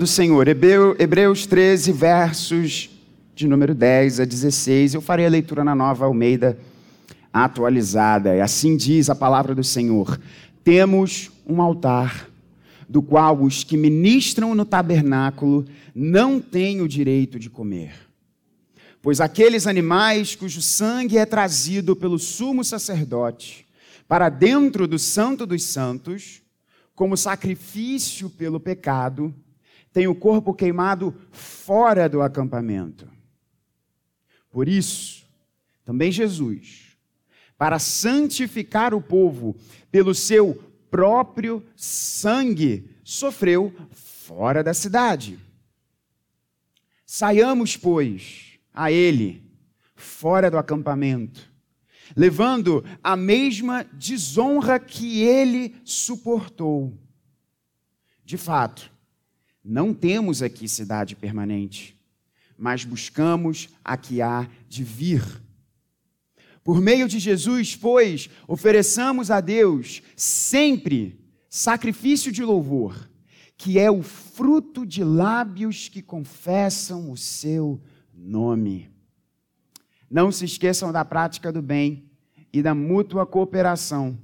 do Senhor. Hebreus 13, versos de número 10 a 16. Eu farei a leitura na nova Almeida atualizada. E assim diz a palavra do Senhor: Temos um altar, do qual os que ministram no tabernáculo não têm o direito de comer. Pois aqueles animais cujo sangue é trazido pelo sumo sacerdote para dentro do Santo dos Santos, como sacrifício pelo pecado, tem o corpo queimado fora do acampamento. Por isso, também Jesus, para santificar o povo pelo seu próprio sangue, sofreu fora da cidade. Saiamos, pois, a ele, fora do acampamento, levando a mesma desonra que ele suportou. De fato, não temos aqui cidade permanente, mas buscamos a que há de vir. Por meio de Jesus, pois, ofereçamos a Deus sempre sacrifício de louvor, que é o fruto de lábios que confessam o seu nome. Não se esqueçam da prática do bem e da mútua cooperação,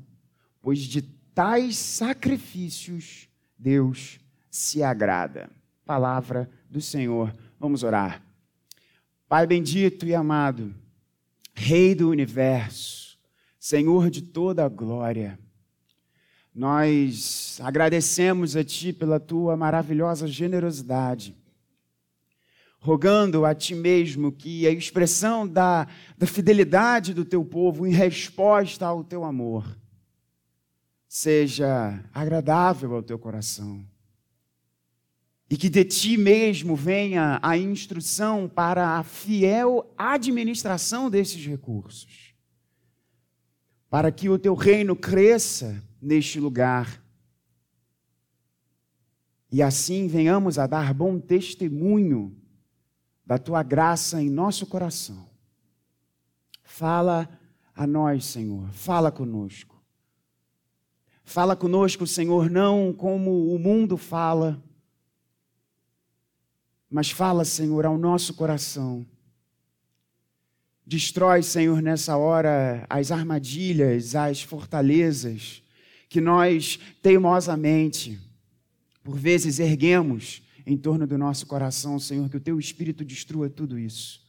pois de tais sacrifícios Deus se agrada. Palavra do Senhor. Vamos orar. Pai bendito e amado, Rei do universo, Senhor de toda a glória, nós agradecemos a Ti pela Tua maravilhosa generosidade, rogando a Ti mesmo que a expressão da, da fidelidade do Teu povo em resposta ao Teu amor seja agradável ao Teu coração e que de ti mesmo venha a instrução para a fiel administração desses recursos, para que o teu reino cresça neste lugar e assim venhamos a dar bom testemunho da tua graça em nosso coração. Fala a nós, Senhor, fala conosco. Fala conosco, Senhor, não como o mundo fala, mas fala, Senhor, ao nosso coração. Destrói, Senhor, nessa hora as armadilhas, as fortalezas que nós teimosamente, por vezes, erguemos em torno do nosso coração, Senhor, que o teu Espírito destrua tudo isso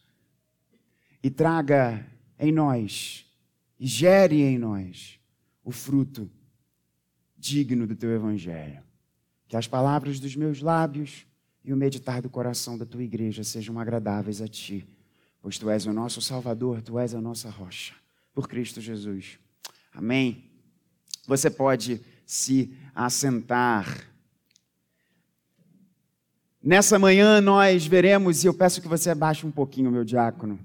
e traga em nós e gere em nós o fruto digno do teu Evangelho. Que as palavras dos meus lábios e o meditar do coração da tua igreja sejam agradáveis a ti, pois tu és o nosso Salvador, tu és a nossa rocha, por Cristo Jesus. Amém. Você pode se assentar. Nessa manhã nós veremos, e eu peço que você abaixe um pouquinho, meu diácono,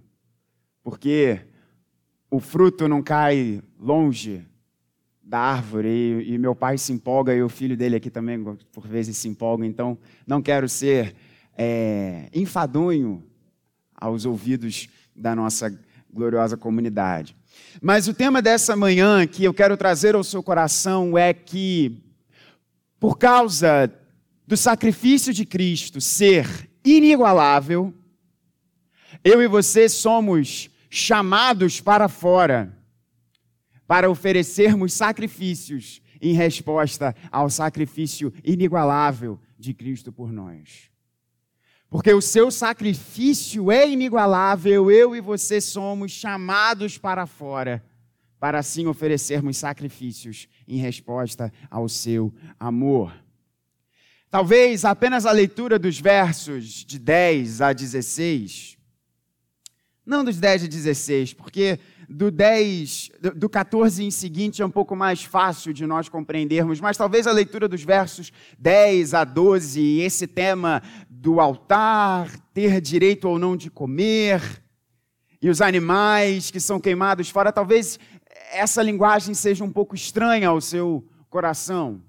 porque o fruto não cai longe da árvore e, e, meu pai se empolga e o filho dele aqui também por vezes se empolga, então não quero ser é, enfadonho aos ouvidos da nossa gloriosa comunidade. Mas o tema dessa manhã que eu quero trazer ao seu coração é que, por causa do sacrifício de Cristo ser inigualável, eu e você somos chamados para fora para oferecermos sacrifícios em resposta ao sacrifício inigualável de Cristo por nós. Porque o seu sacrifício é inigualável, eu e você somos chamados para fora, para assim oferecermos sacrifícios em resposta ao seu amor. Talvez apenas a leitura dos versos de 10 a 16, não dos 10 a 16, porque do 10, do 14 em seguinte é um pouco mais fácil de nós compreendermos, mas talvez a leitura dos versos 10 a 12, esse tema do altar, ter direito ou não de comer, e os animais que são queimados fora, talvez essa linguagem seja um pouco estranha ao seu coração.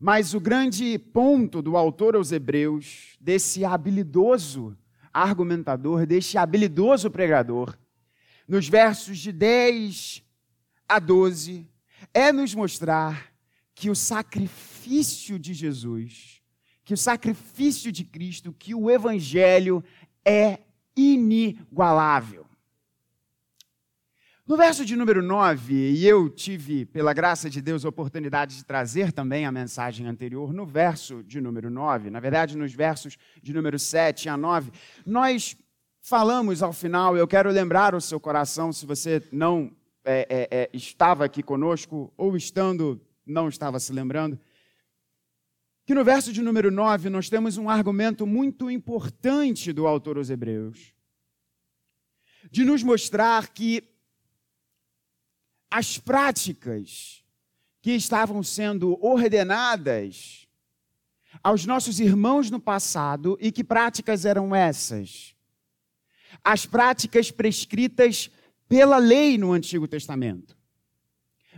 Mas o grande ponto do autor aos Hebreus, desse habilidoso argumentador, deste habilidoso pregador, nos versos de 10 a 12, é nos mostrar que o sacrifício de Jesus, que o sacrifício de Cristo, que o Evangelho é inigualável. No verso de número 9, e eu tive, pela graça de Deus, a oportunidade de trazer também a mensagem anterior, no verso de número 9, na verdade, nos versos de número 7 a 9, nós falamos ao final, eu quero lembrar o seu coração, se você não é, é, é, estava aqui conosco, ou estando, não estava se lembrando, que no verso de número 9 nós temos um argumento muito importante do autor aos Hebreus, de nos mostrar que as práticas que estavam sendo ordenadas aos nossos irmãos no passado, e que práticas eram essas? As práticas prescritas pela lei no Antigo Testamento.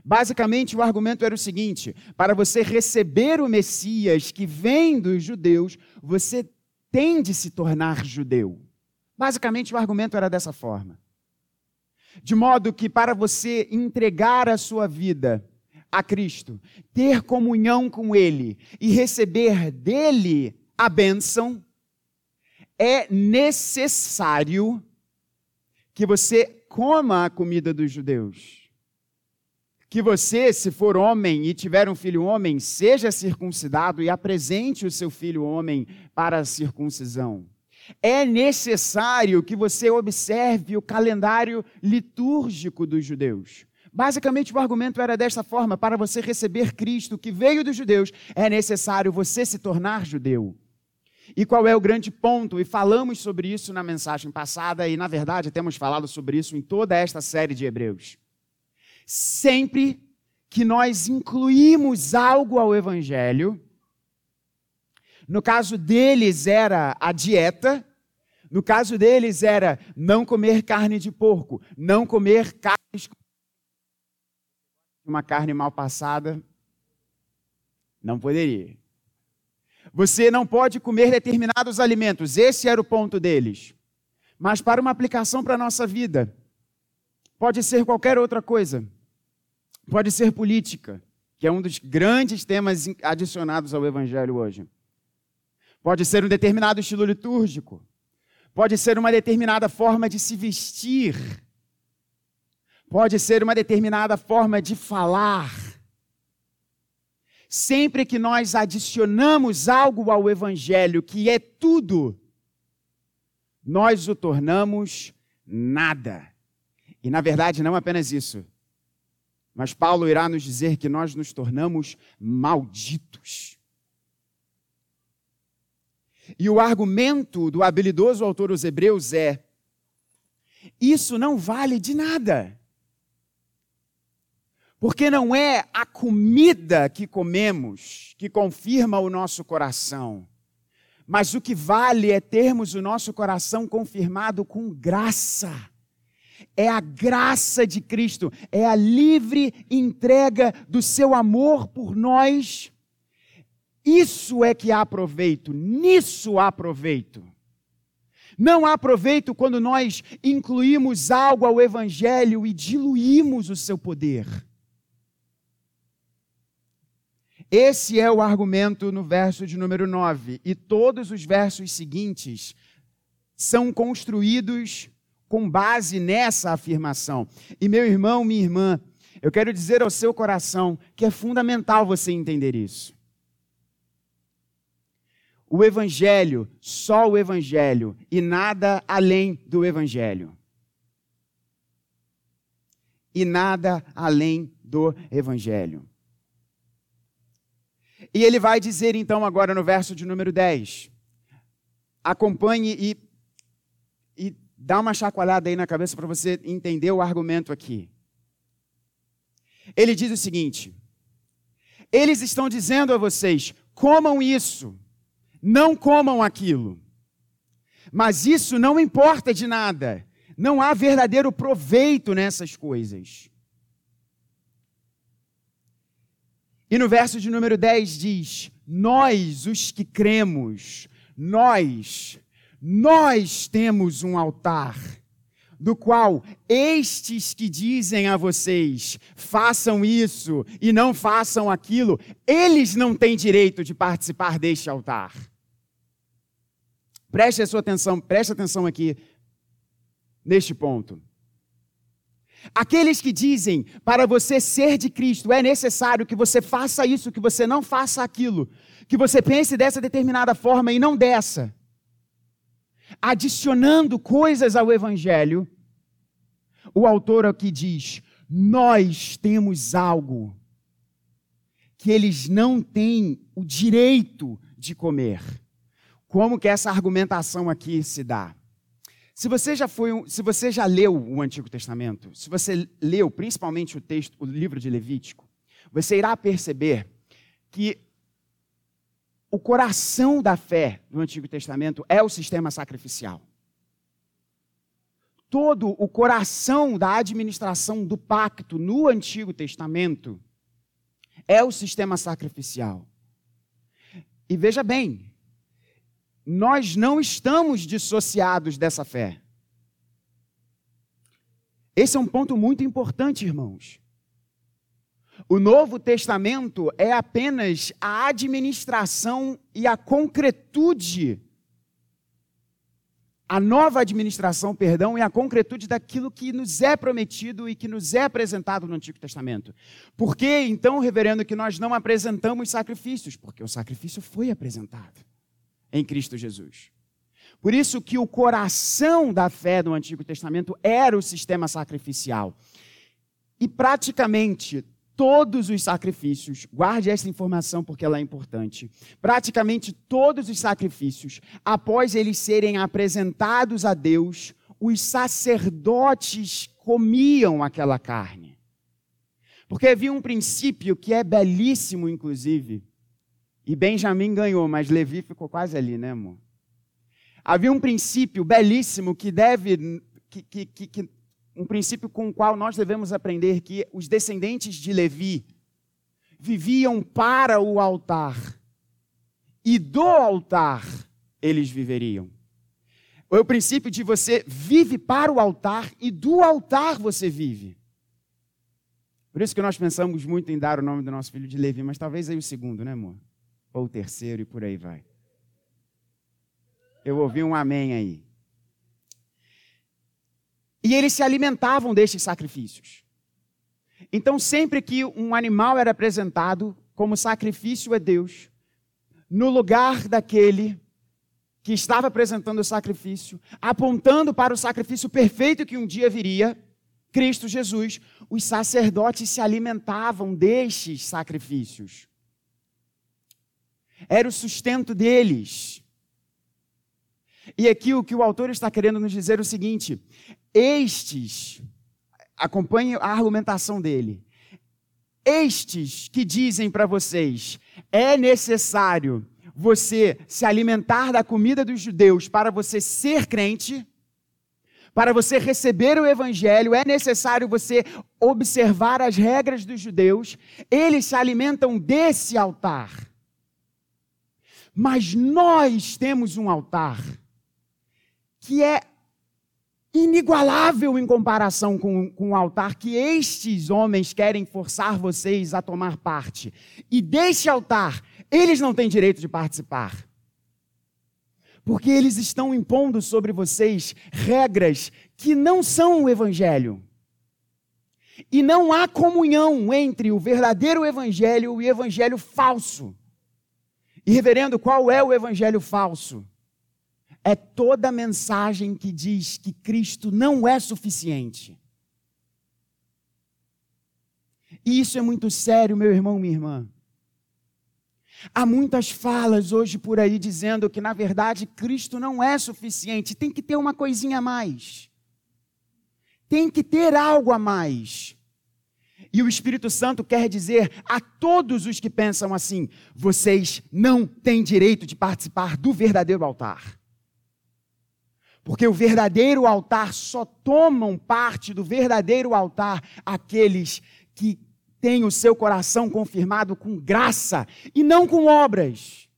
Basicamente, o argumento era o seguinte: para você receber o Messias que vem dos judeus, você tem de se tornar judeu. Basicamente, o argumento era dessa forma. De modo que para você entregar a sua vida a Cristo, ter comunhão com Ele e receber dele a bênção, é necessário que você coma a comida dos judeus. Que você, se for homem e tiver um filho homem, seja circuncidado e apresente o seu filho homem para a circuncisão é necessário que você observe o calendário litúrgico dos judeus. Basicamente, o argumento era desta forma: para você receber Cristo que veio dos judeus, é necessário você se tornar judeu. E qual é o grande ponto? E falamos sobre isso na mensagem passada, e na verdade temos falado sobre isso em toda esta série de Hebreus. Sempre que nós incluímos algo ao Evangelho, no caso deles era a dieta, no caso deles era não comer carne de porco, não comer carnes uma carne mal passada, não poderia. Você não pode comer determinados alimentos, esse era o ponto deles. Mas para uma aplicação para a nossa vida, pode ser qualquer outra coisa. Pode ser política, que é um dos grandes temas adicionados ao Evangelho hoje. Pode ser um determinado estilo litúrgico. Pode ser uma determinada forma de se vestir. Pode ser uma determinada forma de falar. Sempre que nós adicionamos algo ao Evangelho que é tudo, nós o tornamos nada. E na verdade, não apenas isso. Mas Paulo irá nos dizer que nós nos tornamos malditos. E o argumento do habilidoso autor dos Hebreus é: isso não vale de nada. Porque não é a comida que comemos que confirma o nosso coração, mas o que vale é termos o nosso coração confirmado com graça. É a graça de Cristo, é a livre entrega do seu amor por nós isso é que há proveito, nisso há proveito. Não há proveito quando nós incluímos algo ao Evangelho e diluímos o seu poder. Esse é o argumento no verso de número 9. E todos os versos seguintes são construídos com base nessa afirmação. E meu irmão, minha irmã, eu quero dizer ao seu coração que é fundamental você entender isso. O Evangelho, só o Evangelho e nada além do Evangelho. E nada além do Evangelho. E ele vai dizer então, agora no verso de número 10. Acompanhe e, e dá uma chacoalhada aí na cabeça para você entender o argumento aqui. Ele diz o seguinte: Eles estão dizendo a vocês, comam isso não comam aquilo. Mas isso não importa de nada. Não há verdadeiro proveito nessas coisas. E no verso de número 10 diz: Nós, os que cremos, nós, nós temos um altar. do qual estes que dizem a vocês, façam isso e não façam aquilo, eles não têm direito de participar deste altar. Preste a sua atenção, preste atenção aqui neste ponto. Aqueles que dizem para você ser de Cristo é necessário que você faça isso, que você não faça aquilo, que você pense dessa determinada forma e não dessa, adicionando coisas ao Evangelho, o autor aqui diz: Nós temos algo que eles não têm o direito de comer. Como que essa argumentação aqui se dá? Se você já foi, se você já leu o Antigo Testamento, se você leu principalmente o texto, o livro de Levítico, você irá perceber que o coração da fé do Antigo Testamento é o sistema sacrificial. Todo o coração da administração do pacto no Antigo Testamento é o sistema sacrificial. E veja bem, nós não estamos dissociados dessa fé. Esse é um ponto muito importante, irmãos. O Novo Testamento é apenas a administração e a concretude, a nova administração, perdão, e a concretude daquilo que nos é prometido e que nos é apresentado no Antigo Testamento. Por que, então, reverendo, que nós não apresentamos sacrifícios? Porque o sacrifício foi apresentado em Cristo Jesus. Por isso que o coração da fé do Antigo Testamento era o sistema sacrificial. E praticamente todos os sacrifícios, guarde essa informação porque ela é importante. Praticamente todos os sacrifícios, após eles serem apresentados a Deus, os sacerdotes comiam aquela carne. Porque havia um princípio que é belíssimo, inclusive, e Benjamim ganhou, mas Levi ficou quase ali, né, amor? Havia um princípio belíssimo que deve. Que, que, que, um princípio com o qual nós devemos aprender que os descendentes de Levi viviam para o altar. E do altar eles viveriam. É o princípio de você vive para o altar e do altar você vive. Por isso que nós pensamos muito em dar o nome do nosso filho de Levi, mas talvez aí o segundo, né, amor? Ou o terceiro e por aí vai. Eu ouvi um amém aí. E eles se alimentavam destes sacrifícios. Então, sempre que um animal era apresentado como sacrifício a Deus, no lugar daquele que estava apresentando o sacrifício, apontando para o sacrifício perfeito que um dia viria, Cristo Jesus, os sacerdotes se alimentavam destes sacrifícios era o sustento deles. E aqui o que o autor está querendo nos dizer é o seguinte: estes, acompanhe a argumentação dele, estes que dizem para vocês, é necessário você se alimentar da comida dos judeus para você ser crente, para você receber o evangelho, é necessário você observar as regras dos judeus, eles se alimentam desse altar. Mas nós temos um altar que é inigualável em comparação com, com o altar que estes homens querem forçar vocês a tomar parte. E deste altar, eles não têm direito de participar. Porque eles estão impondo sobre vocês regras que não são o Evangelho. E não há comunhão entre o verdadeiro Evangelho e o Evangelho falso. E, reverendo, qual é o evangelho falso? É toda mensagem que diz que Cristo não é suficiente. E isso é muito sério, meu irmão, minha irmã. Há muitas falas hoje por aí dizendo que, na verdade, Cristo não é suficiente, tem que ter uma coisinha a mais. Tem que ter algo a mais. E o Espírito Santo quer dizer a todos os que pensam assim: vocês não têm direito de participar do verdadeiro altar. Porque o verdadeiro altar só tomam parte do verdadeiro altar aqueles que têm o seu coração confirmado com graça e não com obras.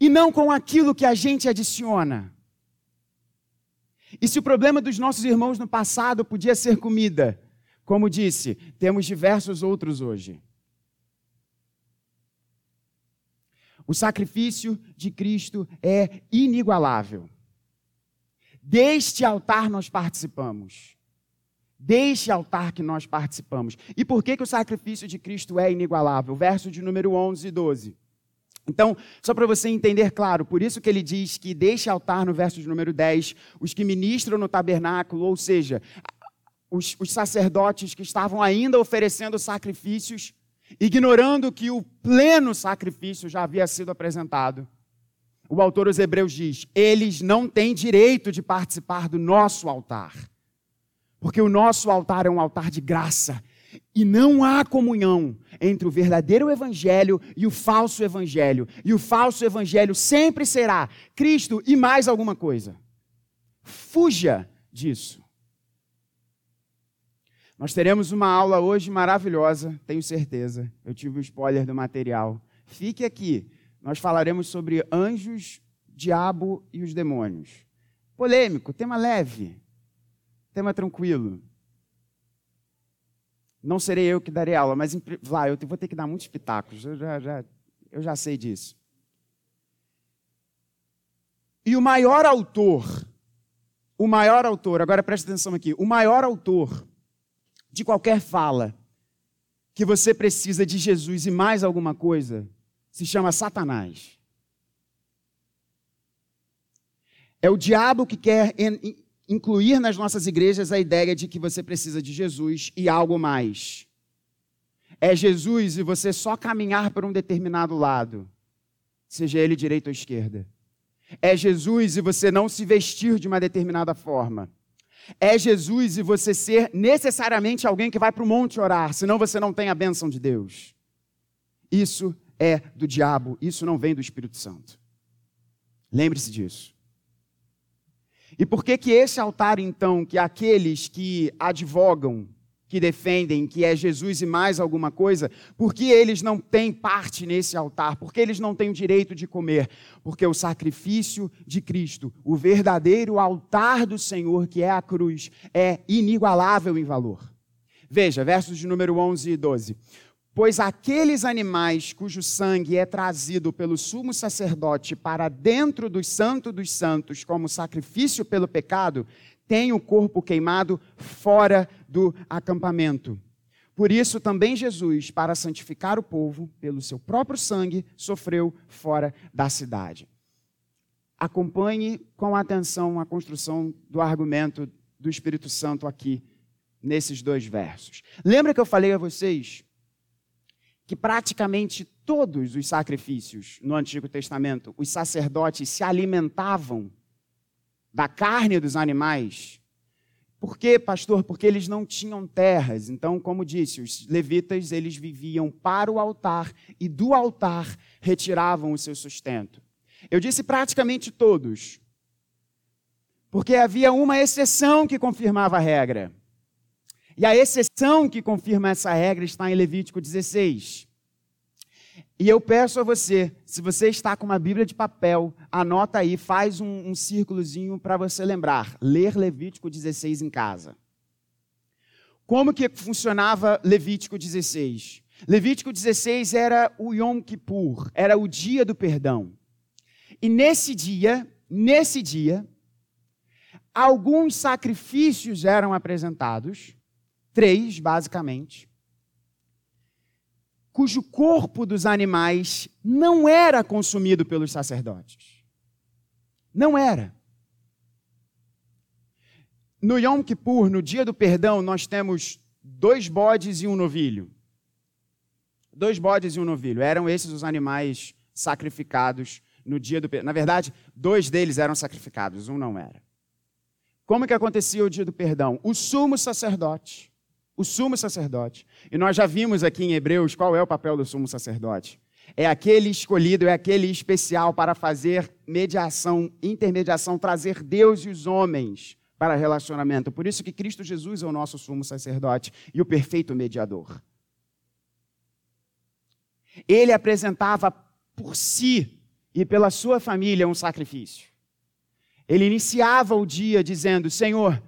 E não com aquilo que a gente adiciona. E se o problema dos nossos irmãos no passado podia ser comida, como disse, temos diversos outros hoje. O sacrifício de Cristo é inigualável. Deste altar nós participamos. Deste altar que nós participamos. E por que, que o sacrifício de Cristo é inigualável? Verso de número 11 e 12. Então, só para você entender claro, por isso que ele diz que deste altar, no verso de número 10, os que ministram no tabernáculo, ou seja, os, os sacerdotes que estavam ainda oferecendo sacrifícios, ignorando que o pleno sacrifício já havia sido apresentado. O autor dos Hebreus diz: eles não têm direito de participar do nosso altar, porque o nosso altar é um altar de graça, e não há comunhão entre o verdadeiro evangelho e o falso evangelho. E o falso evangelho sempre será Cristo e mais alguma coisa. Fuja disso. Nós teremos uma aula hoje maravilhosa, tenho certeza. Eu tive o spoiler do material. Fique aqui. Nós falaremos sobre anjos, diabo e os demônios. Polêmico, tema leve, tema tranquilo. Não serei eu que darei aula, mas lá eu vou ter que dar muitos pitacos. Eu já, já, eu já sei disso. E o maior autor, o maior autor, agora preste atenção aqui, o maior autor de qualquer fala que você precisa de Jesus e mais alguma coisa, se chama Satanás. É o diabo que quer incluir nas nossas igrejas a ideia de que você precisa de Jesus e algo mais. É Jesus e você só caminhar por um determinado lado, seja ele direita ou esquerda. É Jesus e você não se vestir de uma determinada forma. É Jesus e você ser necessariamente alguém que vai para o monte orar, senão você não tem a bênção de Deus. Isso é do diabo, isso não vem do Espírito Santo. Lembre-se disso. E por que que esse altar, então, que aqueles que advogam, que defendem que é Jesus e mais alguma coisa, por que eles não têm parte nesse altar? Por que eles não têm o direito de comer? Porque o sacrifício de Cristo, o verdadeiro altar do Senhor, que é a cruz, é inigualável em valor. Veja, versos de número 11 e 12. Pois aqueles animais cujo sangue é trazido pelo sumo sacerdote para dentro do santo dos santos como sacrifício pelo pecado, têm o corpo queimado fora do acampamento. Por isso também Jesus, para santificar o povo, pelo seu próprio sangue, sofreu fora da cidade. Acompanhe com atenção a construção do argumento do Espírito Santo aqui, nesses dois versos. Lembra que eu falei a vocês que praticamente todos os sacrifícios no Antigo Testamento, os sacerdotes se alimentavam da carne dos animais. Por quê, pastor? Porque eles não tinham terras. Então, como disse, os levitas, eles viviam para o altar e do altar retiravam o seu sustento. Eu disse praticamente todos. Porque havia uma exceção que confirmava a regra. E a exceção que confirma essa regra está em Levítico 16. E eu peço a você, se você está com uma Bíblia de papel, anota aí, faz um, um círculozinho para você lembrar. Ler Levítico 16 em casa. Como que funcionava Levítico 16? Levítico 16 era o Yom Kippur, era o dia do perdão. E nesse dia, nesse dia, alguns sacrifícios eram apresentados três, basicamente, cujo corpo dos animais não era consumido pelos sacerdotes. Não era. No Yom Kippur, no dia do perdão, nós temos dois bodes e um novilho. Dois bodes e um novilho. Eram esses os animais sacrificados no dia do perdão. Na verdade, dois deles eram sacrificados, um não era. Como que acontecia o dia do perdão? O sumo sacerdote o sumo sacerdote. E nós já vimos aqui em Hebreus qual é o papel do sumo sacerdote. É aquele escolhido, é aquele especial para fazer mediação, intermediação, trazer Deus e os homens para relacionamento. Por isso que Cristo Jesus é o nosso sumo sacerdote e o perfeito mediador. Ele apresentava por si e pela sua família um sacrifício. Ele iniciava o dia dizendo: Senhor,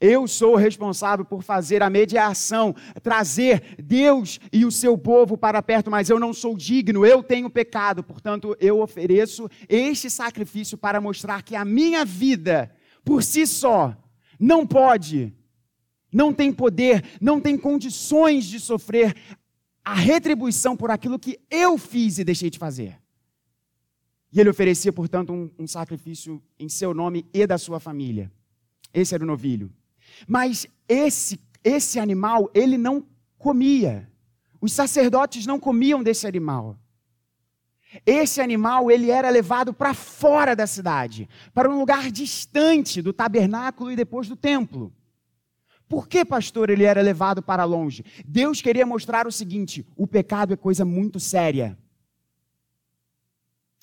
eu sou responsável por fazer a mediação, trazer Deus e o seu povo para perto, mas eu não sou digno, eu tenho pecado, portanto, eu ofereço este sacrifício para mostrar que a minha vida, por si só, não pode, não tem poder, não tem condições de sofrer a retribuição por aquilo que eu fiz e deixei de fazer. E ele oferecia, portanto, um, um sacrifício em seu nome e da sua família. Esse era o novilho. Mas esse, esse animal, ele não comia. Os sacerdotes não comiam desse animal. Esse animal, ele era levado para fora da cidade, para um lugar distante do tabernáculo e depois do templo. Por que, pastor, ele era levado para longe? Deus queria mostrar o seguinte: o pecado é coisa muito séria.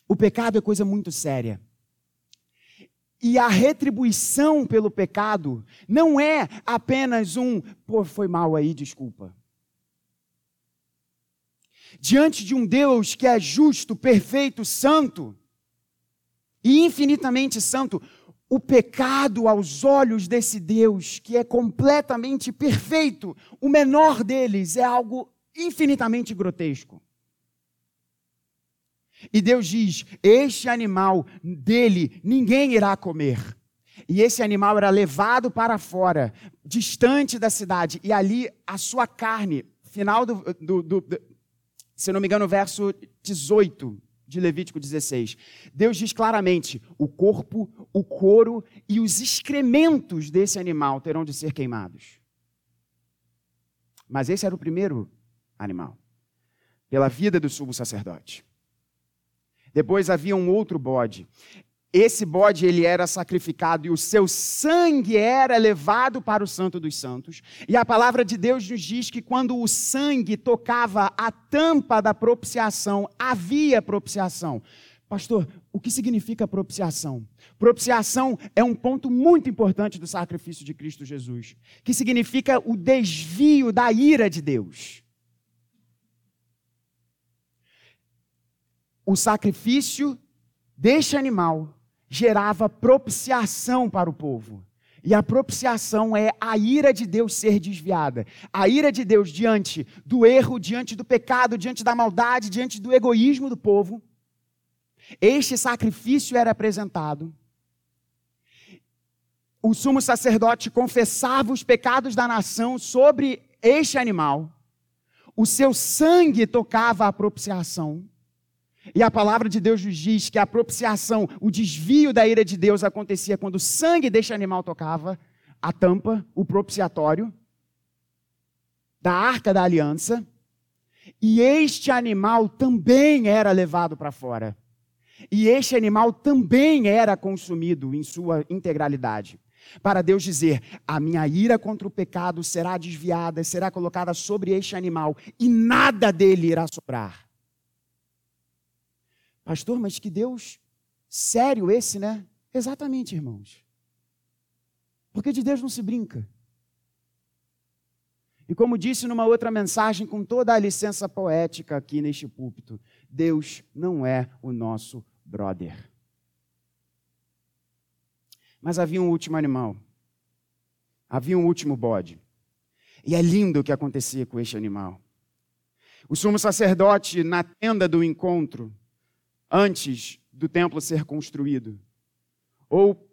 O pecado é coisa muito séria. E a retribuição pelo pecado não é apenas um, pô, foi mal aí, desculpa. Diante de um Deus que é justo, perfeito, santo e infinitamente santo, o pecado aos olhos desse Deus, que é completamente perfeito, o menor deles é algo infinitamente grotesco. E Deus diz: Este animal dele ninguém irá comer. E esse animal era levado para fora, distante da cidade, e ali a sua carne, final do, do, do, do se não me engano, verso 18 de Levítico 16. Deus diz claramente: o corpo, o couro e os excrementos desse animal terão de ser queimados. Mas esse era o primeiro animal, pela vida do sumo sacerdote. Depois havia um outro bode. Esse bode ele era sacrificado e o seu sangue era levado para o Santo dos Santos. E a palavra de Deus nos diz que quando o sangue tocava a tampa da propiciação, havia propiciação. Pastor, o que significa propiciação? Propiciação é um ponto muito importante do sacrifício de Cristo Jesus, que significa o desvio da ira de Deus. O sacrifício deste animal gerava propiciação para o povo. E a propiciação é a ira de Deus ser desviada. A ira de Deus diante do erro, diante do pecado, diante da maldade, diante do egoísmo do povo. Este sacrifício era apresentado. O sumo sacerdote confessava os pecados da nação sobre este animal. O seu sangue tocava a propiciação. E a palavra de Deus nos diz que a propiciação, o desvio da ira de Deus acontecia quando o sangue deste animal tocava a tampa, o propiciatório da arca da aliança, e este animal também era levado para fora. E este animal também era consumido em sua integralidade. Para Deus dizer: a minha ira contra o pecado será desviada, será colocada sobre este animal, e nada dele irá sobrar. Pastor, mas que Deus sério esse, né? Exatamente, irmãos. Porque de Deus não se brinca. E como disse numa outra mensagem, com toda a licença poética aqui neste púlpito, Deus não é o nosso brother. Mas havia um último animal. Havia um último bode. E é lindo o que acontecia com este animal. O sumo sacerdote, na tenda do encontro, antes do templo ser construído. Ou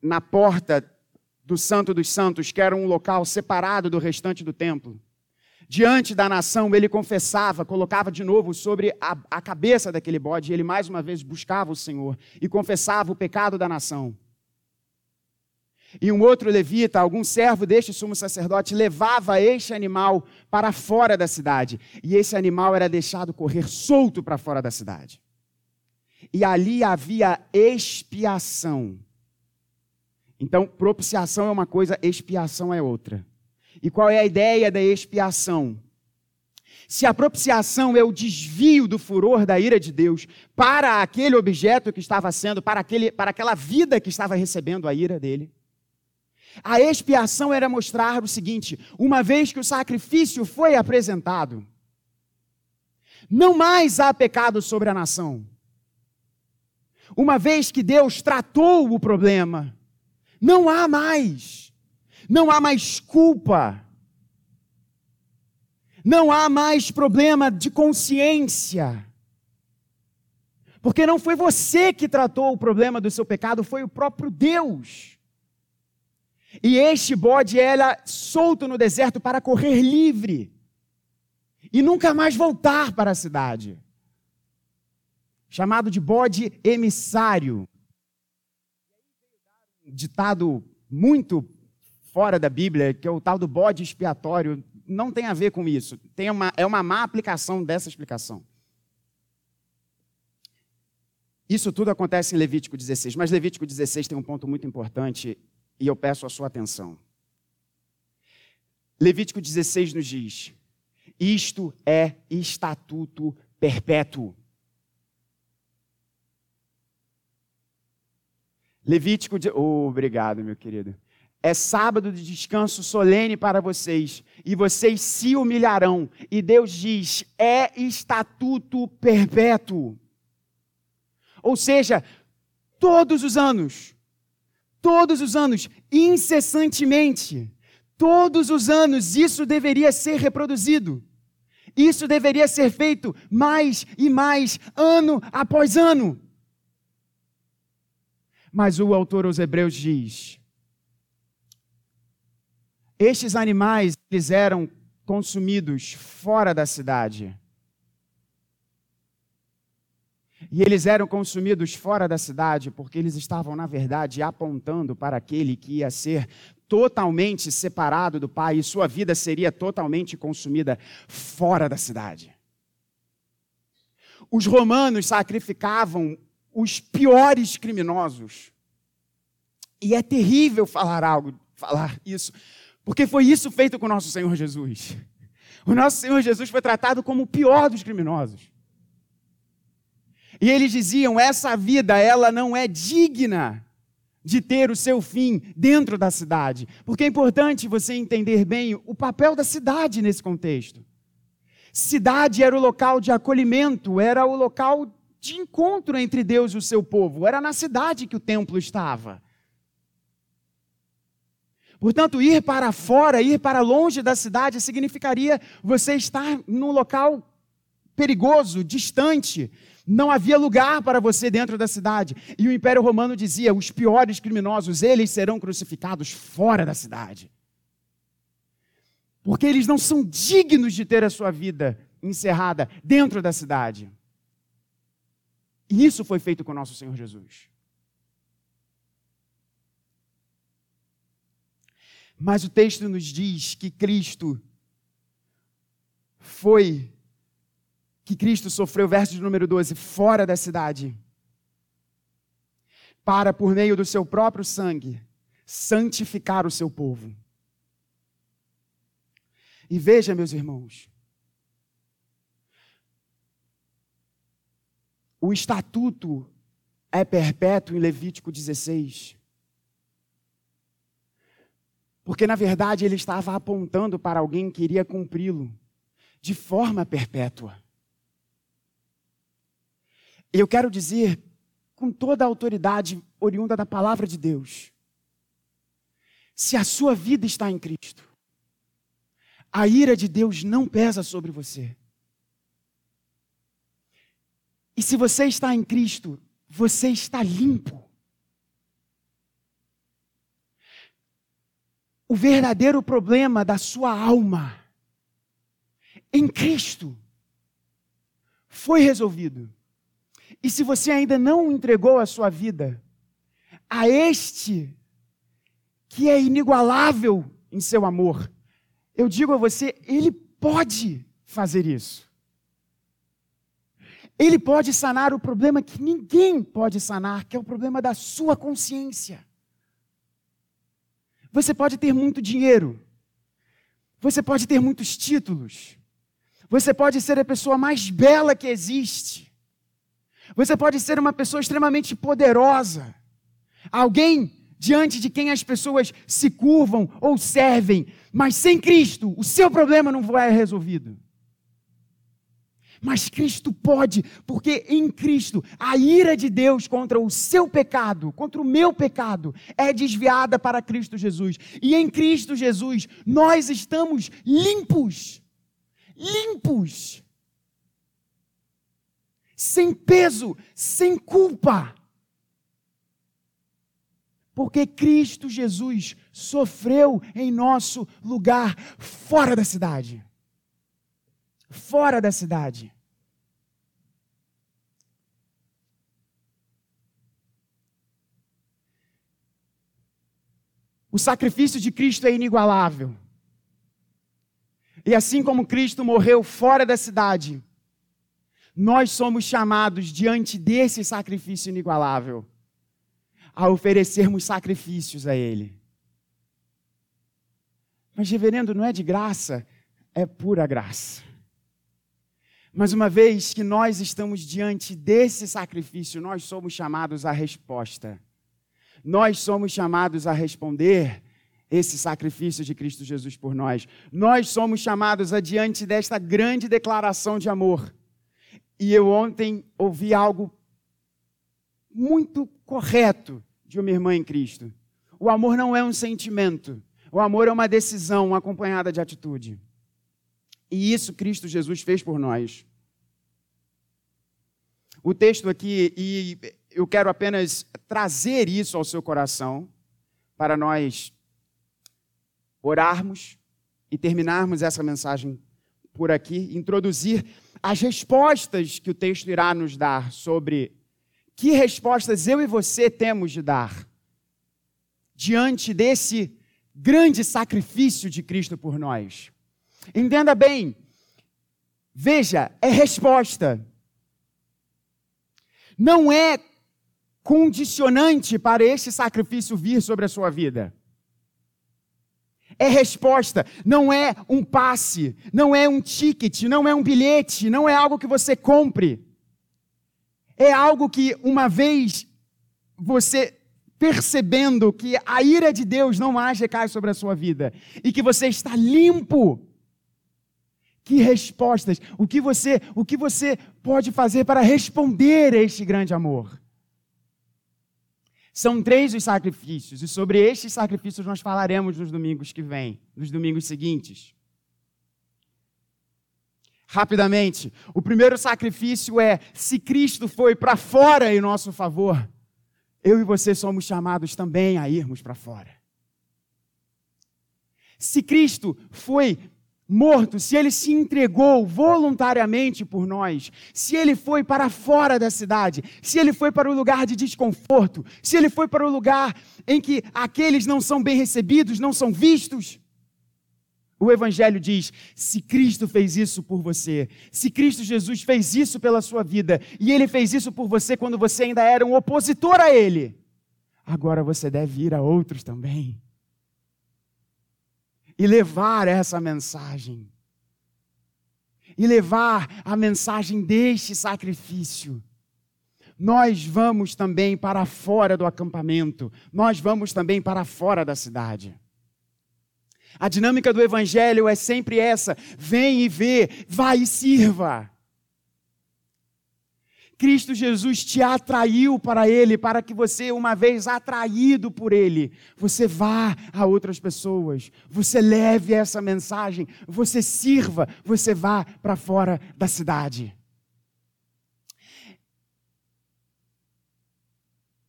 na porta do Santo dos Santos, que era um local separado do restante do templo. Diante da nação, ele confessava, colocava de novo sobre a, a cabeça daquele bode, e ele mais uma vez buscava o Senhor e confessava o pecado da nação. E um outro levita, algum servo deste sumo sacerdote, levava este animal para fora da cidade. E esse animal era deixado correr solto para fora da cidade e ali havia expiação. Então, propiciação é uma coisa, expiação é outra. E qual é a ideia da expiação? Se a propiciação é o desvio do furor da ira de Deus para aquele objeto que estava sendo, para, aquele, para aquela vida que estava recebendo a ira dele, a expiação era mostrar o seguinte: uma vez que o sacrifício foi apresentado, não mais há pecado sobre a nação. Uma vez que Deus tratou o problema, não há mais, não há mais culpa, não há mais problema de consciência. Porque não foi você que tratou o problema do seu pecado, foi o próprio Deus. E este bode era solto no deserto para correr livre e nunca mais voltar para a cidade chamado de bode emissário. Ditado muito fora da Bíblia, que é o tal do bode expiatório, não tem a ver com isso. Tem uma, é uma má aplicação dessa explicação. Isso tudo acontece em Levítico 16, mas Levítico 16 tem um ponto muito importante e eu peço a sua atenção. Levítico 16 nos diz: Isto é estatuto perpétuo. Levítico. De... Oh, obrigado, meu querido. É sábado de descanso solene para vocês, e vocês se humilharão. E Deus diz: é estatuto perpétuo. Ou seja, todos os anos, todos os anos, incessantemente, todos os anos, isso deveria ser reproduzido. Isso deveria ser feito mais e mais, ano após ano. Mas o autor aos Hebreus diz: Estes animais eles eram consumidos fora da cidade. E eles eram consumidos fora da cidade porque eles estavam, na verdade, apontando para aquele que ia ser totalmente separado do Pai e sua vida seria totalmente consumida fora da cidade. Os romanos sacrificavam os piores criminosos. E é terrível falar algo, falar isso, porque foi isso feito com o nosso Senhor Jesus. O nosso Senhor Jesus foi tratado como o pior dos criminosos. E eles diziam: essa vida, ela não é digna de ter o seu fim dentro da cidade. Porque é importante você entender bem o papel da cidade nesse contexto. Cidade era o local de acolhimento, era o local de encontro entre Deus e o seu povo. Era na cidade que o templo estava. Portanto, ir para fora, ir para longe da cidade, significaria você estar num local perigoso, distante. Não havia lugar para você dentro da cidade. E o Império Romano dizia: os piores criminosos, eles serão crucificados fora da cidade. Porque eles não são dignos de ter a sua vida encerrada dentro da cidade. E isso foi feito com o nosso Senhor Jesus. Mas o texto nos diz que Cristo foi, que Cristo sofreu, verso de número 12, fora da cidade, para, por meio do seu próprio sangue, santificar o seu povo. E veja, meus irmãos, O estatuto é perpétuo em Levítico 16. Porque, na verdade, ele estava apontando para alguém que iria cumpri-lo de forma perpétua. Eu quero dizer, com toda a autoridade oriunda da palavra de Deus, se a sua vida está em Cristo, a ira de Deus não pesa sobre você. E se você está em Cristo, você está limpo. O verdadeiro problema da sua alma em Cristo foi resolvido. E se você ainda não entregou a sua vida a este que é inigualável em seu amor, eu digo a você, ele pode fazer isso. Ele pode sanar o problema que ninguém pode sanar, que é o problema da sua consciência. Você pode ter muito dinheiro, você pode ter muitos títulos, você pode ser a pessoa mais bela que existe, você pode ser uma pessoa extremamente poderosa, alguém diante de quem as pessoas se curvam ou servem, mas sem Cristo, o seu problema não vai resolvido. Mas Cristo pode, porque em Cristo a ira de Deus contra o seu pecado, contra o meu pecado, é desviada para Cristo Jesus. E em Cristo Jesus nós estamos limpos. Limpos. Sem peso, sem culpa. Porque Cristo Jesus sofreu em nosso lugar, fora da cidade. Fora da cidade. O sacrifício de Cristo é inigualável. E assim como Cristo morreu fora da cidade, nós somos chamados diante desse sacrifício inigualável a oferecermos sacrifícios a Ele. Mas, reverendo, não é de graça, é pura graça. Mas uma vez que nós estamos diante desse sacrifício, nós somos chamados à resposta. Nós somos chamados a responder esse sacrifício de Cristo Jesus por nós. Nós somos chamados adiante desta grande declaração de amor. E eu ontem ouvi algo muito correto de uma irmã em Cristo. O amor não é um sentimento, o amor é uma decisão acompanhada de atitude. E isso Cristo Jesus fez por nós. O texto aqui, e eu quero apenas trazer isso ao seu coração, para nós orarmos e terminarmos essa mensagem por aqui, introduzir as respostas que o texto irá nos dar sobre que respostas eu e você temos de dar diante desse grande sacrifício de Cristo por nós. Entenda bem, veja, é resposta. Não é condicionante para esse sacrifício vir sobre a sua vida. É resposta, não é um passe, não é um ticket, não é um bilhete, não é algo que você compre. É algo que, uma vez você percebendo que a ira de Deus não mais recai sobre a sua vida e que você está limpo. Que respostas? O que você, o que você pode fazer para responder a este grande amor? São três os sacrifícios, e sobre estes sacrifícios nós falaremos nos domingos que vêm, nos domingos seguintes. Rapidamente, o primeiro sacrifício é: se Cristo foi para fora em nosso favor, eu e você somos chamados também a irmos para fora. Se Cristo foi morto, se ele se entregou voluntariamente por nós, se ele foi para fora da cidade, se ele foi para o lugar de desconforto, se ele foi para o lugar em que aqueles não são bem recebidos, não são vistos, o Evangelho diz: se Cristo fez isso por você, se Cristo Jesus fez isso pela sua vida, e Ele fez isso por você quando você ainda era um opositor a Ele, agora você deve ir a outros também. E levar essa mensagem. E levar a mensagem deste sacrifício. Nós vamos também para fora do acampamento, nós vamos também para fora da cidade. A dinâmica do evangelho é sempre essa: vem e vê, vai e sirva. Cristo Jesus te atraiu para Ele, para que você, uma vez atraído por Ele, você vá a outras pessoas, você leve essa mensagem, você sirva, você vá para fora da cidade.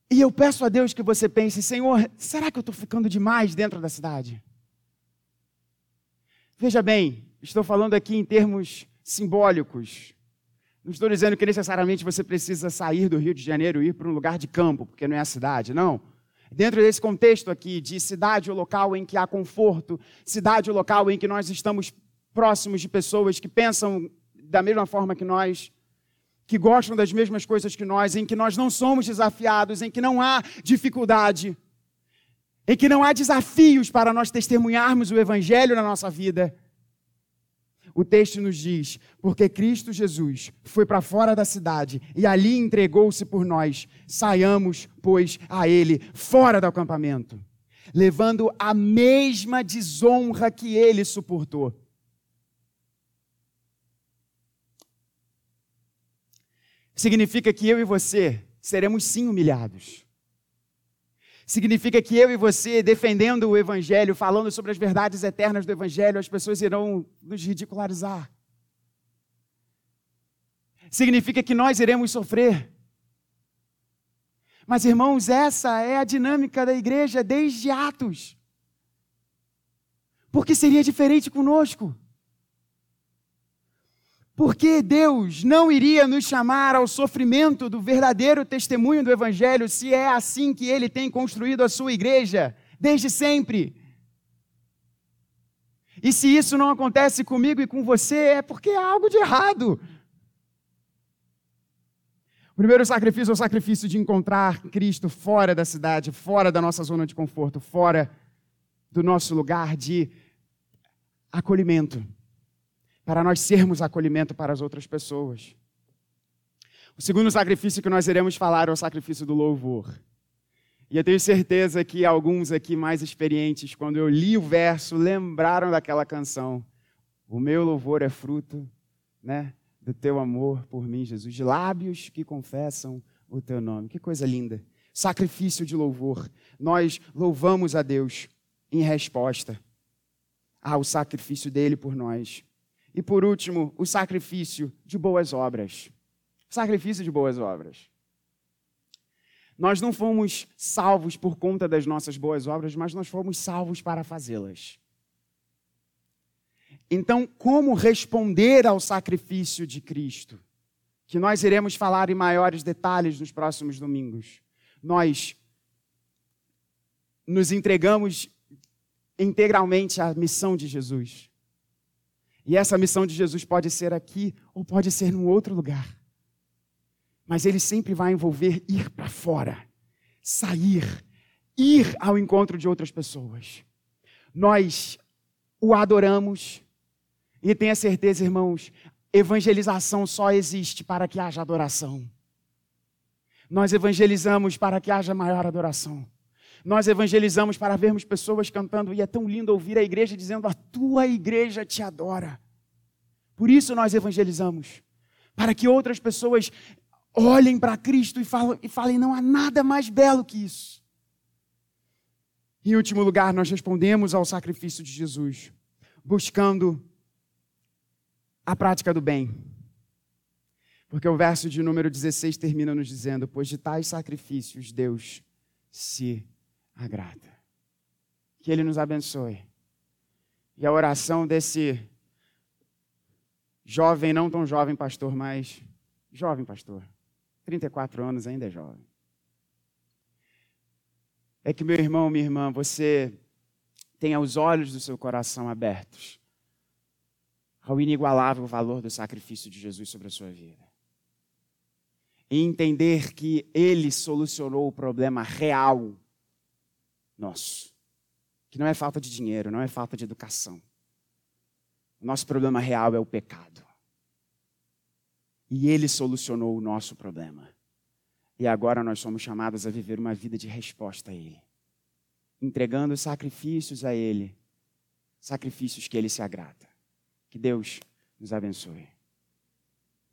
E eu peço a Deus que você pense, Senhor, será que eu estou ficando demais dentro da cidade? Veja bem, estou falando aqui em termos simbólicos. Não estou dizendo que necessariamente você precisa sair do Rio de Janeiro e ir para um lugar de campo, porque não é a cidade, não. Dentro desse contexto aqui de cidade ou local em que há conforto, cidade ou local em que nós estamos próximos de pessoas que pensam da mesma forma que nós, que gostam das mesmas coisas que nós, em que nós não somos desafiados, em que não há dificuldade em que não há desafios para nós testemunharmos o Evangelho na nossa vida. O texto nos diz: porque Cristo Jesus foi para fora da cidade e ali entregou-se por nós, saiamos, pois, a Ele, fora do acampamento, levando a mesma desonra que Ele suportou. significa que eu e você seremos sim humilhados. Significa que eu e você, defendendo o Evangelho, falando sobre as verdades eternas do Evangelho, as pessoas irão nos ridicularizar. Significa que nós iremos sofrer. Mas, irmãos, essa é a dinâmica da igreja desde Atos. Por que seria diferente conosco? Porque Deus não iria nos chamar ao sofrimento do verdadeiro testemunho do Evangelho se é assim que Ele tem construído a sua igreja, desde sempre. E se isso não acontece comigo e com você, é porque há algo de errado. O primeiro sacrifício é o sacrifício de encontrar Cristo fora da cidade, fora da nossa zona de conforto, fora do nosso lugar de acolhimento para nós sermos acolhimento para as outras pessoas. O segundo sacrifício que nós iremos falar é o sacrifício do louvor. E eu tenho certeza que alguns aqui mais experientes, quando eu li o verso, lembraram daquela canção. O meu louvor é fruto, né, do teu amor por mim, Jesus, lábios que confessam o teu nome. Que coisa linda. Sacrifício de louvor. Nós louvamos a Deus em resposta ao sacrifício dele por nós. E por último, o sacrifício de boas obras. Sacrifício de boas obras. Nós não fomos salvos por conta das nossas boas obras, mas nós fomos salvos para fazê-las. Então, como responder ao sacrifício de Cristo? Que nós iremos falar em maiores detalhes nos próximos domingos. Nós nos entregamos integralmente à missão de Jesus. E essa missão de Jesus pode ser aqui ou pode ser num outro lugar. Mas ele sempre vai envolver ir para fora, sair, ir ao encontro de outras pessoas. Nós o adoramos e tenha certeza, irmãos, evangelização só existe para que haja adoração. Nós evangelizamos para que haja maior adoração. Nós evangelizamos para vermos pessoas cantando, e é tão lindo ouvir a igreja dizendo: A tua igreja te adora. Por isso nós evangelizamos, para que outras pessoas olhem para Cristo e falem, e falem: Não há nada mais belo que isso. Em último lugar, nós respondemos ao sacrifício de Jesus, buscando a prática do bem. Porque o verso de número 16 termina nos dizendo: Pois de tais sacrifícios Deus se agrada. Que Ele nos abençoe. E a oração desse jovem, não tão jovem pastor, mas jovem pastor, 34 anos ainda é jovem. É que, meu irmão, minha irmã, você tenha os olhos do seu coração abertos ao inigualável valor do sacrifício de Jesus sobre a sua vida. E entender que Ele solucionou o problema real nosso. Que não é falta de dinheiro, não é falta de educação. O nosso problema real é o pecado. E ele solucionou o nosso problema. E agora nós somos chamados a viver uma vida de resposta a ele, entregando sacrifícios a ele, sacrifícios que ele se agrada. Que Deus nos abençoe.